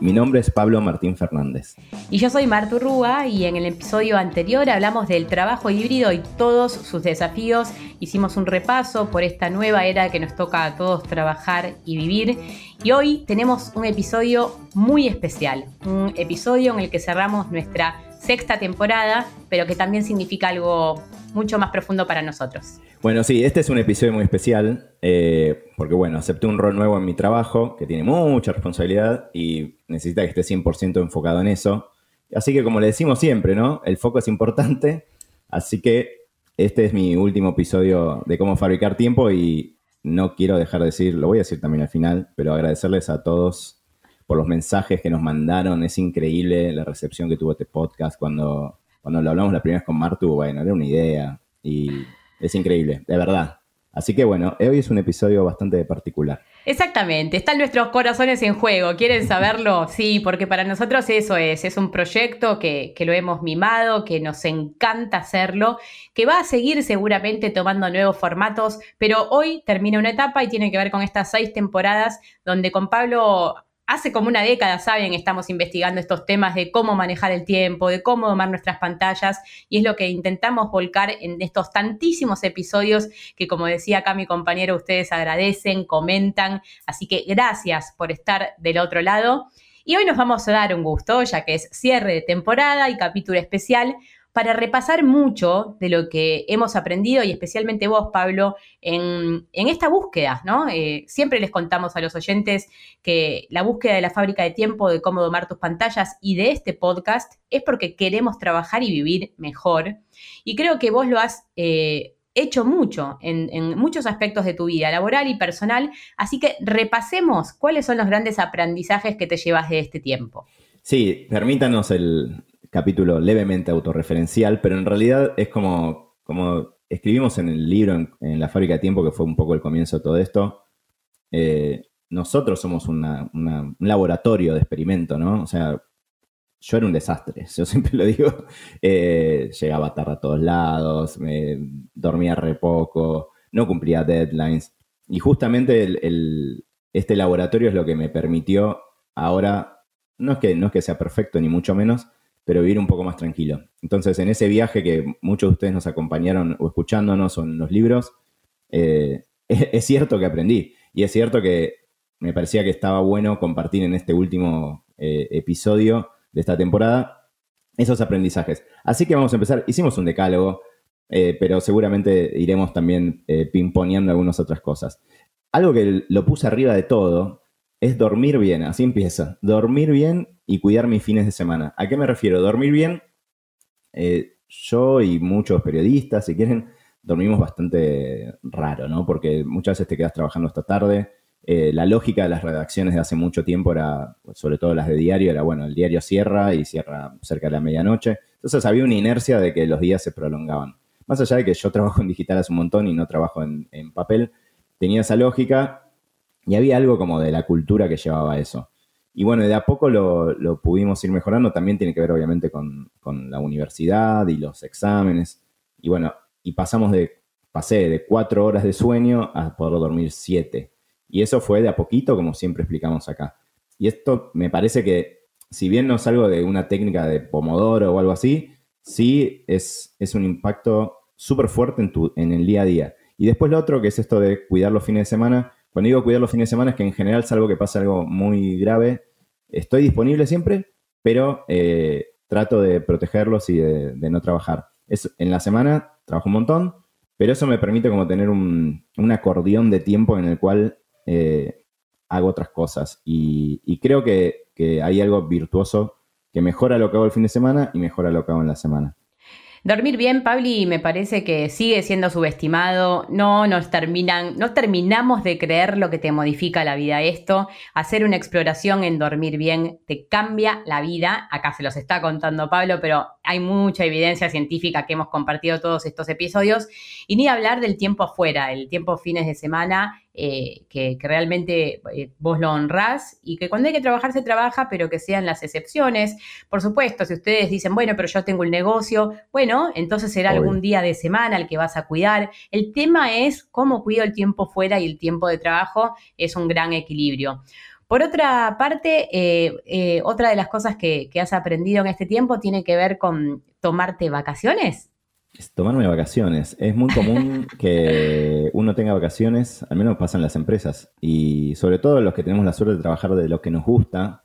Mi nombre es Pablo Martín Fernández. Y yo soy Martu Rúa y en el episodio anterior hablamos del trabajo híbrido y todos sus desafíos. Hicimos un repaso por esta nueva era que nos toca a todos trabajar y vivir. Y hoy tenemos un episodio muy especial, un episodio en el que cerramos nuestra sexta temporada, pero que también significa algo mucho más profundo para nosotros. Bueno, sí, este es un episodio muy especial eh, porque, bueno, acepté un rol nuevo en mi trabajo que tiene mucha responsabilidad y necesita que esté 100% enfocado en eso. Así que, como le decimos siempre, ¿no? El foco es importante. Así que este es mi último episodio de cómo fabricar tiempo y no quiero dejar de decir, lo voy a decir también al final, pero agradecerles a todos por los mensajes que nos mandaron. Es increíble la recepción que tuvo este podcast cuando cuando lo hablamos la primera vez con Martu, bueno, era una idea y es increíble, de verdad. Así que bueno, hoy es un episodio bastante particular. Exactamente, están nuestros corazones en juego. ¿Quieren saberlo? Sí, porque para nosotros eso es, es un proyecto que, que, lo hemos mimado, que nos encanta hacerlo, que va a seguir seguramente tomando nuevos formatos, pero hoy termina una etapa y tiene que ver con estas seis temporadas donde con Pablo hace como una década, saben, estamos investigando estos temas de cómo manejar el tiempo, de cómo domar nuestras pantallas, y es lo que intentamos volcar en estos tantísimos episodios que, como decía acá mi compañero, ustedes agradecen, comentan. Así que gracias por estar del otro lado. Y hoy nos vamos a dar un gusto, ya que es cierre de temporada y capítulo especial, para repasar mucho de lo que hemos aprendido y especialmente vos, Pablo, en, esta búsqueda, ¿no? Eh, siempre les contamos a los oyentes que la búsqueda de la fábrica de tiempo, de cómo domar tus pantallas y de este podcast es porque queremos trabajar y vivir mejor. Y creo que vos lo has... Eh, hecho mucho en, en, muchos aspectos de tu vida, laboral y personal. Así que repasemos cuáles son los grandes aprendizajes que te llevas de este tiempo. Sí, permítanos el, capítulo levemente autorreferencial, pero en realidad es como, como escribimos en el libro, en, la fábrica de tiempo, que fue un poco el comienzo de todo esto, eh, nosotros somos un laboratorio de experimento, ¿no? O sea, yo era un desastre, yo siempre lo digo, eh, llegaba tarde a todos lados, me dormía re poco, no cumplía deadlines, y justamente este laboratorio es lo que me permitió ahora, no es que, no es que sea perfecto ni mucho menos, pero vivir un poco más tranquilo. Entonces, en ese viaje que muchos de ustedes nos acompañaron o escuchándonos o en los libros, eh, es, cierto que aprendí. Y es cierto que me parecía que estaba bueno compartir en este último eh, episodio de esta temporada esos aprendizajes. Así que vamos a empezar. Hicimos un decálogo, eh, pero seguramente iremos también pimponeando algunas otras cosas. Algo que lo puse arriba de todo es dormir bien. Así empieza. Dormir bien y cuidar mis fines de semana. ¿A qué me refiero? Dormir bien. Eh, yo y muchos periodistas, si quieren, dormimos bastante raro, ¿no? Porque muchas veces te quedas trabajando hasta tarde. Eh, la lógica de las redacciones de hace mucho tiempo era, sobre todo las de diario, era, bueno, el diario cierra y cierra cerca de la medianoche. Entonces había una inercia de que los días se prolongaban. Más allá de que yo trabajo en digital hace un montón y no trabajo en, en papel, tenía esa lógica y había algo como de la cultura que llevaba eso. Y bueno, de a poco lo, pudimos ir mejorando. También tiene que ver, obviamente, con, la universidad y los exámenes. Y bueno, y pasamos de, pasé de cuatro horas de sueño a poder dormir siete. Y eso fue de a poquito, como siempre explicamos acá. Y esto me parece que, si bien no es algo de una técnica de pomodoro o algo así, sí es, es un impacto súper fuerte en, tu, en el día a día. Y después lo otro, que es esto de cuidar los fines de semana. Cuando digo cuidar los fines de semana es que en general es algo que pasa algo muy grave estoy disponible siempre, pero eh, trato de protegerlos y de, no trabajar. Es, en la semana trabajo un montón, pero eso me permite como tener un, acordeón de tiempo en el cual eh, hago otras cosas. Y, creo que, hay algo virtuoso que mejora lo que hago el fin de semana y mejora lo que hago en la semana. Dormir bien, Pabli, me parece que sigue siendo subestimado. No nos terminan, no terminamos de creer lo que te modifica la vida esto. Hacer una exploración en dormir bien te cambia la vida. Acá se los está contando Pablo, pero hay mucha evidencia científica que hemos compartido todos estos episodios. Y ni hablar del tiempo afuera, el tiempo fines de semana eh, que, realmente eh, vos lo honrás y que cuando hay que trabajar se trabaja, pero que sean las excepciones. Por supuesto, si ustedes dicen, bueno, pero yo tengo el negocio, bueno, entonces será algún día de semana el que vas a cuidar. El tema es cómo cuido el tiempo fuera y el tiempo de trabajo es un gran equilibrio. Por otra parte, eh, otra de las cosas que, que has aprendido en este tiempo tiene que ver con tomarte vacaciones tomarme vacaciones. Es muy común que uno tenga vacaciones, al menos pasa en las empresas. Y sobre todo los que tenemos la suerte de trabajar de lo que nos gusta,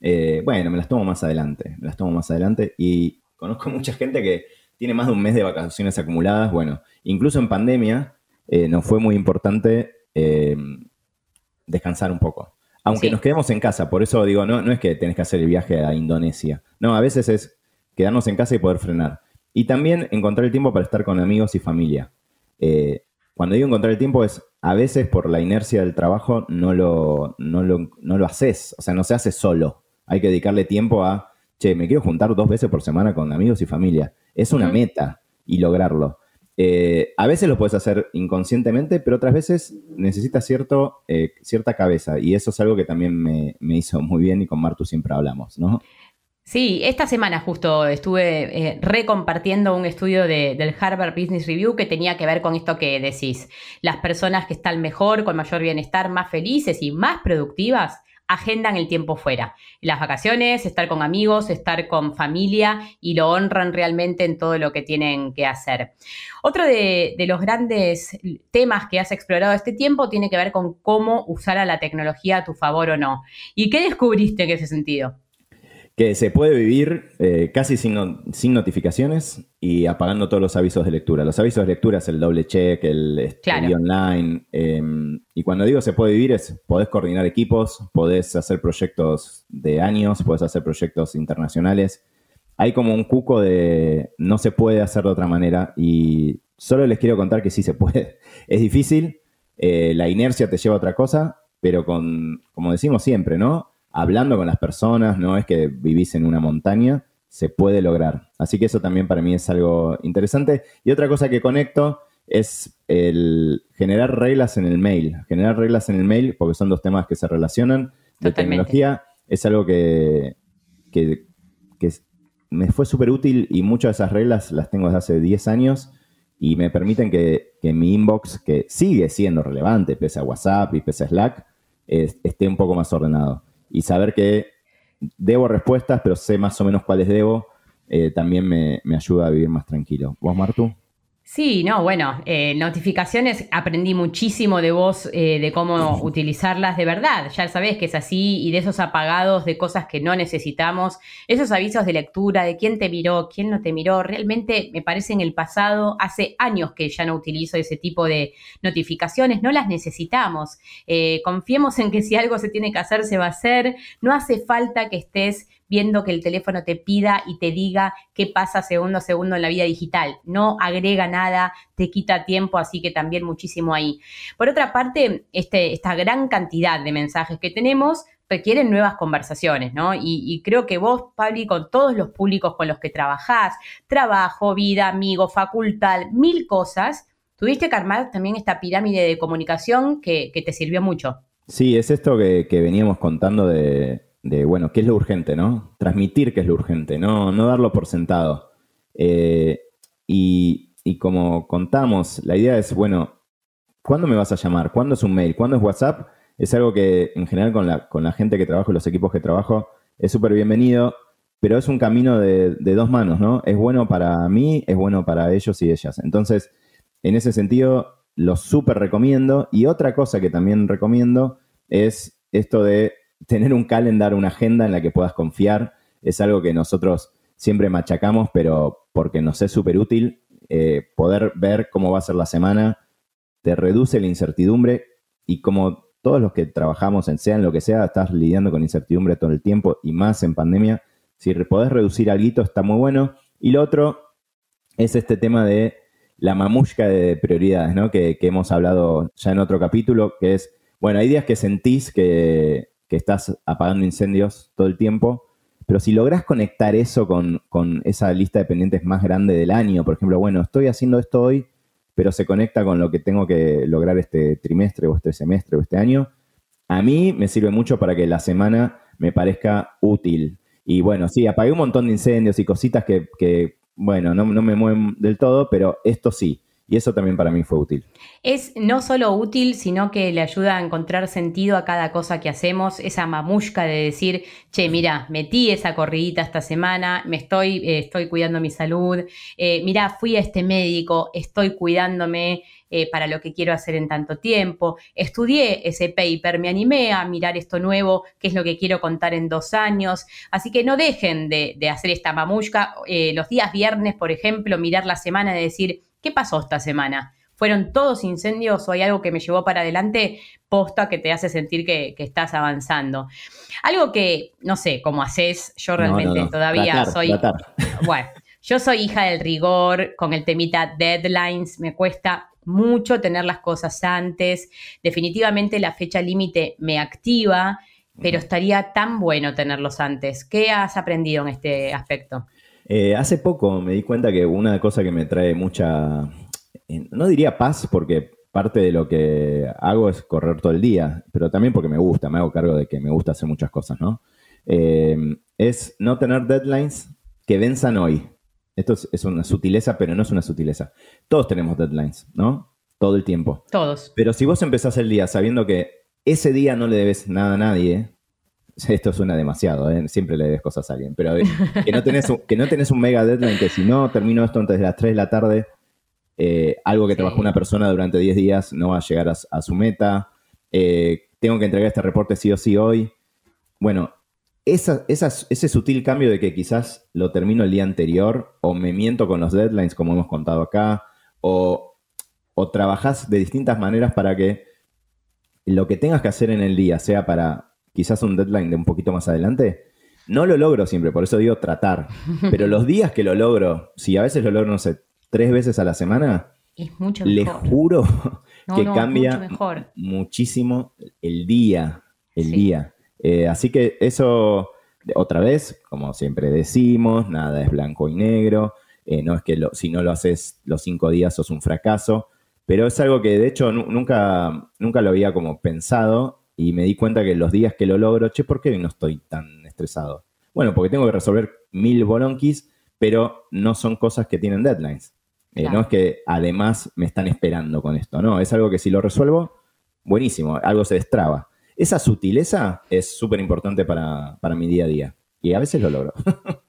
eh, bueno, me las tomo más adelante. Me las tomo más adelante. Y conozco mucha gente que tiene más de un mes de vacaciones acumuladas. Bueno, incluso en pandemia eh, nos fue muy importante eh, descansar un poco. Aunque nos quedemos en casa, por eso digo, no, no es que tenés que hacer el viaje a Indonesia. No, a veces es quedarnos en casa y poder frenar. Y también encontrar el tiempo para estar con amigos y familia. Eh, cuando digo encontrar el tiempo es, a veces por la inercia del trabajo no lo, no lo, haces, o sea, no se hace solo. Hay que dedicarle tiempo a, che, me quiero juntar dos veces por semana con amigos y familia. Es una meta y lograrlo. Eh, a veces lo puedes hacer inconscientemente, pero otras veces necesitas cierto, eh, cierta cabeza. Y eso es algo que también me, me, hizo muy bien y con Martu siempre hablamos, ¿no? Sí, esta semana justo estuve eh, recompartiendo un estudio del Harvard Business Review que tenía que ver con esto que decís. Las personas que están mejor, con mayor bienestar, más felices y más productivas, agendan el tiempo fuera. Las vacaciones, estar con amigos, estar con familia y lo honran realmente en todo lo que tienen que hacer. Otro de, de, los grandes temas que has explorado este tiempo tiene que ver con cómo usar a la tecnología a tu favor o no. ¿Y qué descubriste en ese sentido? Que se puede vivir eh, casi sin, sin, notificaciones y apagando todos los avisos de lectura. Los avisos de lectura es el doble check, el estudio online. Em, y cuando digo se puede vivir es, podés coordinar equipos, podés hacer proyectos de años, podés hacer proyectos internacionales. Hay como un cuco de no se puede hacer de otra manera y solo les quiero contar que sí se puede. Es difícil, eh, la inercia te lleva a otra cosa, pero con, como decimos siempre, ¿no? Hablando con las personas, no es que vivís en una montaña, se puede lograr. Así que eso también para mí es algo interesante. Y otra cosa que conecto es el generar reglas en el mail. Generar reglas en el mail, porque son dos temas que se relacionan. De tecnología es algo que, que, me fue súper útil y muchas de esas reglas las tengo desde hace 10 años y me permiten que, mi inbox, que sigue siendo relevante, pese a WhatsApp y pese a Slack, esté un poco más ordenado y saber que debo respuestas, pero sé más o menos cuáles debo, eh, también me, me, ayuda a vivir más tranquilo. ¿Vos, Martu? Sí, no, bueno, eh, notificaciones, aprendí muchísimo de vos, eh, de cómo utilizarlas de verdad. Ya sabés que es así y de esos apagados de cosas que no necesitamos, esos avisos de lectura, de quién te miró, quién no te miró, realmente me parece en el pasado, hace años que ya no utilizo ese tipo de notificaciones, no las necesitamos. Eh, confiemos en que si algo se tiene que hacer, se va a hacer. No hace falta que estés viendo que el teléfono te pida y te diga qué pasa segundo a segundo en la vida digital. No agrega nada, te quita tiempo, así que también muchísimo ahí. Por otra parte, este, esta gran cantidad de mensajes que tenemos requieren nuevas conversaciones, ¿no? Y, creo que vos, Pablo, con todos los públicos con los que trabajás, trabajo, vida, amigo, facultad, mil cosas, tuviste que armar también esta pirámide de comunicación que, te sirvió mucho. Sí, es esto que veníamos contando de, de, bueno, qué es lo urgente, ¿no? Transmitir qué es lo urgente, no, no darlo por sentado. Eh, y, como contamos, la idea es, bueno, ¿cuándo me vas a llamar? ¿Cuándo es un mail? ¿Cuándo es WhatsApp? Es algo que en general con la, con la gente que trabajo y los equipos que trabajo es súper bienvenido, pero es un camino de, de, dos manos, ¿no? Es bueno para mí, es bueno para ellos y ellas. Entonces, en ese sentido, lo súper recomiendo. Y otra cosa que también recomiendo es esto de tener un calendar, una agenda en la que puedas confiar, es algo que nosotros siempre machacamos, pero porque nos es súper útil. Eh, poder ver cómo va a ser la semana te reduce la incertidumbre y como todos los que trabajamos en sea en lo que sea, estás lidiando con incertidumbre todo el tiempo y más en pandemia, si podés reducir algo está muy bueno. Y lo otro es este tema de la mamushka de prioridades, ¿no? Que, hemos hablado ya en otro capítulo, que es, bueno, hay días que sentís que, estás apagando incendios todo el tiempo, pero si lográs conectar eso con, con, esa lista de pendientes más grande del año, por ejemplo, bueno, estoy haciendo esto hoy, pero se conecta con lo que tengo que lograr este trimestre o este semestre o este año, a mí me sirve mucho para que la semana me parezca útil. Y bueno, sí, apagué un montón de incendios y cositas que, que bueno, no, no me mueven del todo, pero esto sí. Y eso también para mí fue útil. Es no solo útil, sino que le ayuda a encontrar sentido a cada cosa que hacemos, esa mamushka de decir, che, mira, metí esa corridita esta semana, me estoy, eh, estoy cuidando mi salud, eh, mira, fui a este médico, estoy cuidándome, eh, para lo que quiero hacer en tanto tiempo. Estudié ese paper, me animé a mirar esto nuevo, qué es lo que quiero contar en dos años. Así que no dejen de, hacer esta mamushka. Los días viernes, por ejemplo, mirar la semana y decir, ¿qué pasó esta semana? ¿Fueron todos incendios o hay algo que me llevó para adelante? Posta que te hace sentir que, estás avanzando. Algo que, no sé, cómo haces, yo realmente todavía soy... Bueno, yo soy hija del rigor, con el temita deadlines, me cuesta mucho tener las cosas antes. Definitivamente la fecha límite me activa, pero estaría tan bueno tenerlos antes. ¿Qué has aprendido en este aspecto? Eh, hace poco me di cuenta que una cosa que me trae mucha, eh, no diría paz, porque parte de lo que hago es correr todo el día, pero también porque me gusta, me hago cargo de que me gusta hacer muchas cosas, ¿no? Eh, es no tener deadlines que venzan hoy. Esto es, una sutileza, pero no es una sutileza. Todos tenemos deadlines, ¿no? Todo el tiempo. Todos. Pero si vos empezás el día sabiendo que ese día no le debes nada a nadie, esto suena demasiado, ¿eh? siempre le debes cosas a alguien, pero que no, tenés un, que no tenés un mega deadline, que si no termino esto antes de las 3 de la tarde, eh, algo que trabajó una persona durante 10 días no va a llegar a, su meta, eh, tengo que entregar este reporte sí o sí hoy. Bueno, ese sutil cambio de que quizás lo termino el día anterior o me miento con los deadlines como hemos contado acá o, o trabajás de distintas maneras para que lo que tengas que hacer en el día sea para quizás un deadline de un poquito más adelante, no lo logro siempre, por eso digo tratar. Pero los días que lo logro, si a veces lo logro, no sé, tres veces a la semana, es mucho les juro que cambia muchísimo el día, el día. Eh, así que eso, otra vez, como siempre decimos, nada es blanco y negro. Eh, no es que si no lo haces los cinco días sos un fracaso, pero es algo que de hecho nunca, nunca lo había como pensado y me di cuenta que los días que lo logro, che, ¿por qué no estoy tan estresado? Bueno, porque tengo que resolver mil bolonquis, pero no son cosas que tienen deadlines. Eh, no es que además me están esperando con esto, no, es algo que si lo resuelvo, buenísimo, algo se destraba. Esa sutileza es súper importante para, mi día a día y a veces lo logro.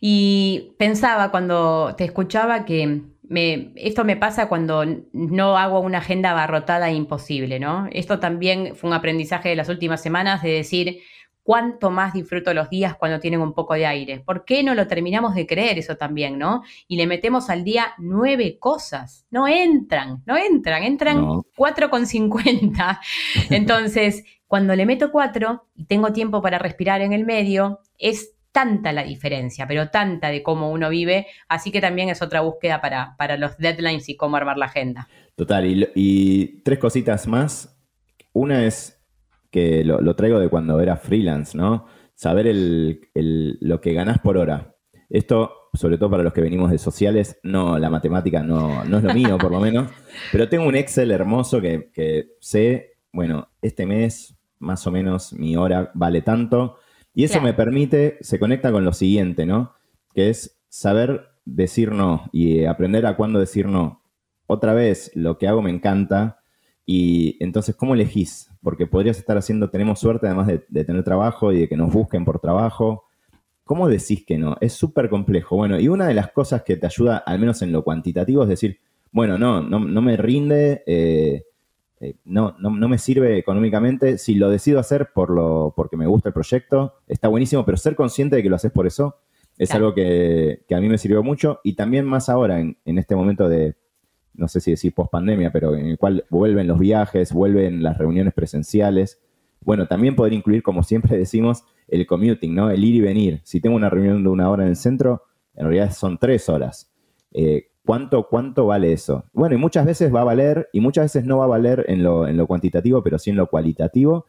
y pensaba cuando te escuchaba que me, esto me pasa cuando no hago una agenda abarrotada e imposible, ¿no? Esto también fue un aprendizaje de las últimas semanas de decir, cuánto más disfruto los días cuando tienen un poco de aire. ¿Por qué no lo terminamos de creer eso también, no? Y le metemos al día nueve cosas. No entran, no entran, entran cuatro con cincuenta. Entonces, cuando le meto cuatro y tengo tiempo para respirar en el medio, es tanta la diferencia, pero tanta de cómo uno vive, así que también es otra búsqueda para, para los deadlines y cómo armar la agenda. Total, y, tres cositas más. Una es que lo, traigo de cuando era freelance, ¿no? Saber lo que ganás por hora. Esto, sobre todo para los que venimos de sociales, no, la matemática no, no es lo mío, por lo menos, pero tengo un Excel hermoso que, que sé, bueno, este mes más o menos mi hora vale tanto. Y eso me permite, se conecta con lo siguiente, ¿no? Que es saber decir no y aprender a cuándo decir no. Otra vez, lo que hago me encanta. Y entonces, ¿cómo elegís? Porque podrías estar haciendo, tenemos suerte además de, tener trabajo y de que nos busquen por trabajo. ¿Cómo decís que no? Es súper complejo. Bueno, y una de las cosas que te ayuda, al menos en lo cuantitativo, es decir, bueno, no, no, no me rinde, eh, eh, no, no, me sirve económicamente. Si lo decido hacer por lo, porque me gusta el proyecto, está buenísimo, pero ser consciente de que lo haces por eso es algo que, a mí me sirvió mucho y también más ahora en, este momento de, no sé si decir post pandemia, pero en el cual vuelven los viajes, vuelven las reuniones presenciales. Bueno, también poder incluir, como siempre decimos, el commuting, ¿no? El ir y venir. Si tengo una reunión de una hora en el centro, en realidad son tres horas. Eh, ¿cuánto, ¿cuánto vale eso? Bueno, y muchas veces va a valer, y muchas veces no va a valer en lo, en lo cuantitativo, pero sí en lo cualitativo.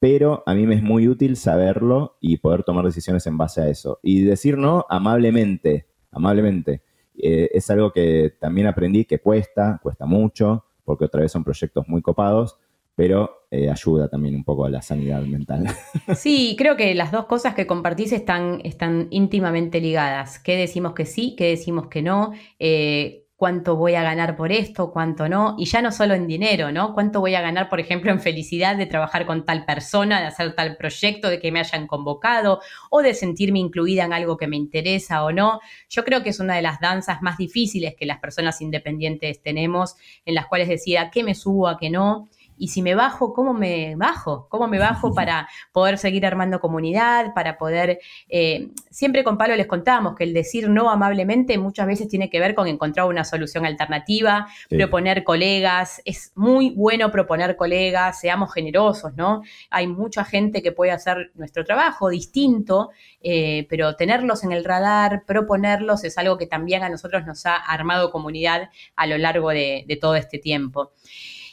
Pero a mí me es muy útil saberlo y poder tomar decisiones en base a eso. Y decir no amablemente, amablemente. Eh, es algo que también aprendí que cuesta, cuesta mucho, porque otra vez son proyectos muy copados, pero eh, ayuda también un poco a la sanidad mental. Sí, creo que las dos cosas que compartís están, están íntimamente ligadas. ¿Qué decimos que sí? ¿Qué decimos que no? Eh, cuánto voy a ganar por esto, cuánto no, y ya no solo en dinero, ¿no? Cuánto voy a ganar, por ejemplo, en felicidad de trabajar con tal persona, de hacer tal proyecto, de que me hayan convocado o de sentirme incluida en algo que me interesa o no. Yo creo que es una de las danzas más difíciles que las personas independientes tenemos, en las cuales decía qué me subo, a qué no y si me bajo, ¿cómo me bajo? ¿Cómo me bajo para poder seguir armando comunidad, para poder... Eh, siempre con Pablo les contábamos que el decir no amablemente muchas veces tiene que ver con encontrar una solución alternativa, proponer colegas, es muy bueno proponer colegas, seamos generosos, ¿no? Hay mucha gente que puede hacer nuestro trabajo distinto, eh, pero tenerlos en el radar, proponerlos es algo que también a nosotros nos ha armado comunidad a lo largo de todo este tiempo.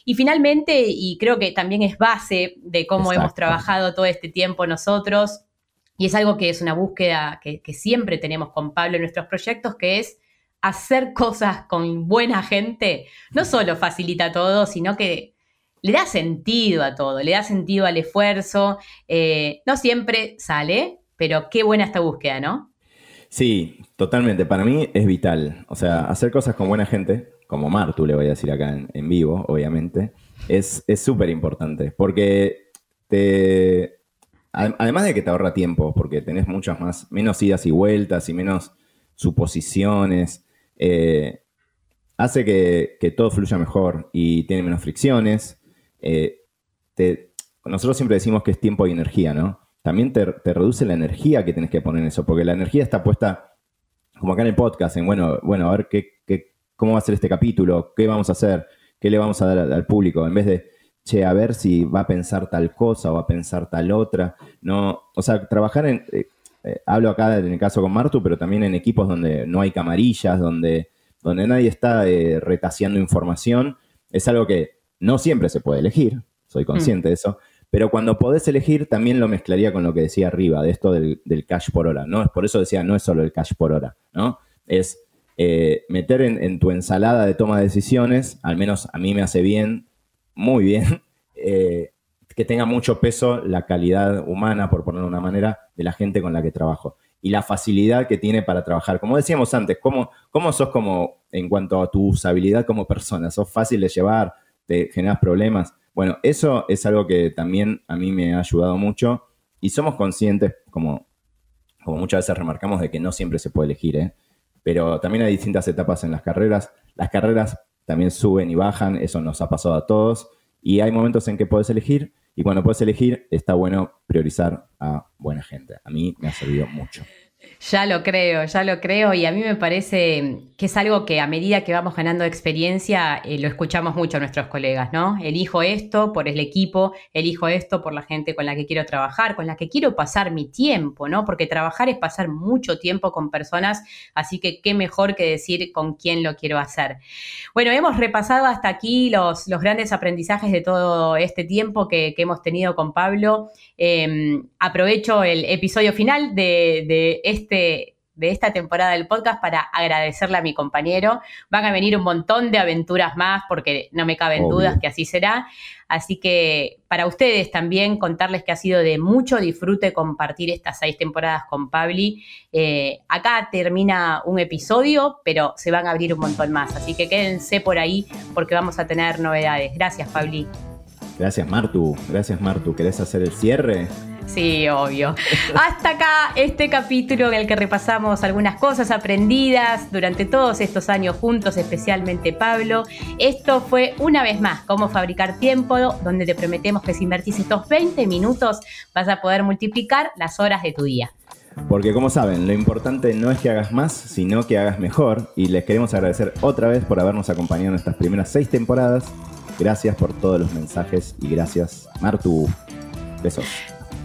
Y finalmente, y creo que también es base de cómo hemos trabajado todo este tiempo nosotros, y es algo que es una búsqueda que, siempre tenemos con Pablo en nuestros proyectos, que es hacer cosas con buena gente, no solo facilita todo, sino que le da sentido a todo, le da sentido al esfuerzo. Eh, no siempre sale, pero qué buena esta búsqueda, ¿no? Sí, totalmente. Para mí es vital. O sea, hacer cosas con buena gente como Martu, le voy a decir acá en, vivo, obviamente, es súper importante. Porque te. Además de que te ahorra tiempo, porque tenés muchas más, menos idas y vueltas y menos suposiciones, eh, hace que, todo fluya mejor y tiene menos fricciones. Eh, nosotros siempre decimos que es tiempo y energía, ¿no? También te, reduce la energía que tienes que poner en eso, porque la energía está puesta, como acá en el podcast, en, bueno, bueno, a ver qué, cómo va a ser este capítulo, qué vamos a hacer, qué le vamos a dar al, público, en vez de, che, a ver si va a pensar tal cosa o va a pensar tal otra. No, o sea, trabajar en, eh, eh, hablo acá en el caso con Martu, pero también en equipos donde no hay camarillas, donde, donde nadie está eh, retaseando información, es algo que no siempre se puede elegir, soy consciente de eso, pero cuando podés elegir también lo mezclaría con lo que decía arriba, de esto del, cash por hora, ¿no? Por eso decía, no es solo el cash por hora, ¿no? Es eh, meter en, tu ensalada de toma de decisiones, al menos a mí me hace bien, muy bien, eh, que tenga mucho peso la calidad humana, por ponerlo de una manera, de la gente con la que trabajo. Y la facilidad que tiene para trabajar. Como decíamos antes, ¿cómo, cómo sos como en cuanto a tu usabilidad como persona? ¿Sos fácil de llevar? ¿Te generas problemas? Bueno, eso es algo que también a mí me ha ayudado mucho y somos conscientes, como, como muchas veces remarcamos, de que no siempre se puede elegir. ¿eh? Pero también hay distintas etapas en las carreras. Las carreras también suben y bajan, eso nos ha pasado a todos, y hay momentos en que puedes elegir, y cuando puedes elegir, está bueno priorizar a buena gente. A mí me ha servido mucho. Ya lo creo, ya lo creo y a mí me parece que es algo que a medida que vamos ganando experiencia eh, lo escuchamos mucho a nuestros colegas, ¿no? Elijo esto por el equipo, elijo esto por la gente con la que quiero trabajar, con la que quiero pasar mi tiempo, ¿no? Porque trabajar es pasar mucho tiempo con personas, así que qué mejor que decir con quién lo quiero hacer. Bueno, hemos repasado hasta aquí los, los grandes aprendizajes de todo este tiempo que, hemos tenido con Pablo. Em, aprovecho el episodio final de, de este, de esta temporada del podcast para agradecerle a mi compañero. Van a venir un montón de aventuras más porque no me caben dudas que así será. Así que para ustedes también contarles que ha sido de mucho disfrute compartir estas seis temporadas con Pabli. Eh, acá termina un episodio, pero se van a abrir un montón más. Así que quédense por ahí porque vamos a tener novedades. Gracias, Pabli. Gracias, Martu. Gracias, Martu. ¿Querés hacer el cierre? Sí, obvio. Hasta acá este capítulo en el que repasamos algunas cosas aprendidas durante todos estos años juntos, especialmente Pablo. Esto fue una vez más cómo fabricar tiempo, donde te prometemos que si invertís estos 20 minutos vas a poder multiplicar las horas de tu día. Porque como saben, lo importante no es que hagas más, sino que hagas mejor. Y les queremos agradecer otra vez por habernos acompañado en estas primeras seis temporadas. Gracias por todos los mensajes y gracias, Martu. Besos.